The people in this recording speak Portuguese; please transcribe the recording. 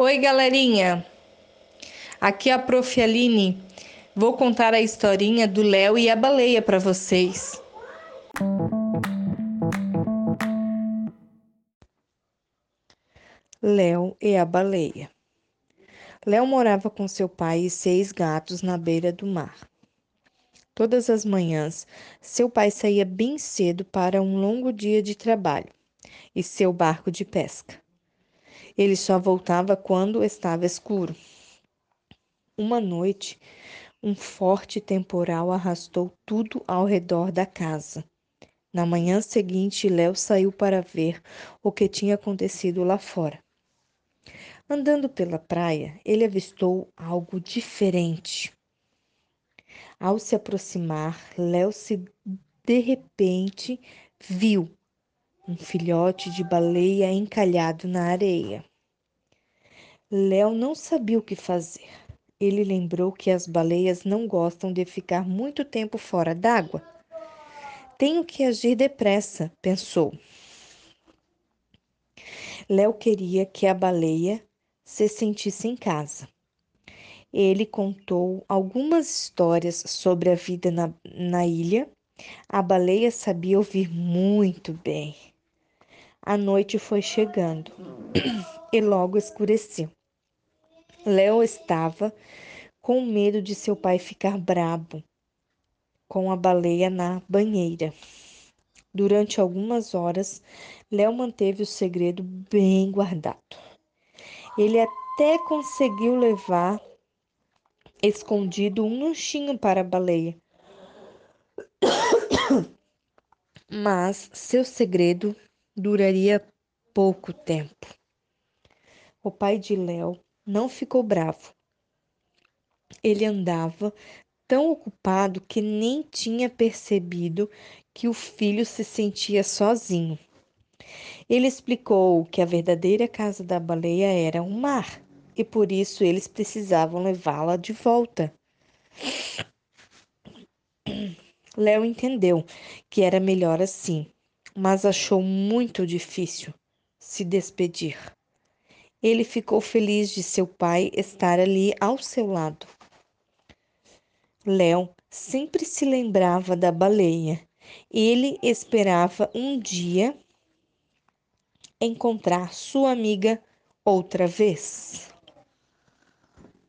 Oi, galerinha. Aqui é a Prof. Aline. Vou contar a historinha do Léo e a baleia para vocês. Léo e a baleia. Léo morava com seu pai e seis gatos na beira do mar. Todas as manhãs, seu pai saía bem cedo para um longo dia de trabalho e seu barco de pesca. Ele só voltava quando estava escuro. Uma noite, um forte temporal arrastou tudo ao redor da casa. Na manhã seguinte, Léo saiu para ver o que tinha acontecido lá fora. Andando pela praia, ele avistou algo diferente. Ao se aproximar, Léo se de repente viu um filhote de baleia encalhado na areia. Léo não sabia o que fazer. Ele lembrou que as baleias não gostam de ficar muito tempo fora d'água. Tenho que agir depressa, pensou. Léo queria que a baleia se sentisse em casa. Ele contou algumas histórias sobre a vida na, na ilha. A baleia sabia ouvir muito bem. A noite foi chegando e logo escureceu. Léo estava com medo de seu pai ficar brabo com a baleia na banheira. Durante algumas horas, Léo manteve o segredo bem guardado. Ele até conseguiu levar escondido um lanchinho para a baleia. Mas seu segredo duraria pouco tempo. O pai de Léo não ficou bravo. Ele andava tão ocupado que nem tinha percebido que o filho se sentia sozinho. Ele explicou que a verdadeira casa da baleia era o mar e por isso eles precisavam levá-la de volta. Léo entendeu que era melhor assim mas achou muito difícil se despedir. Ele ficou feliz de seu pai estar ali ao seu lado. Léo sempre se lembrava da baleia. Ele esperava um dia encontrar sua amiga outra vez.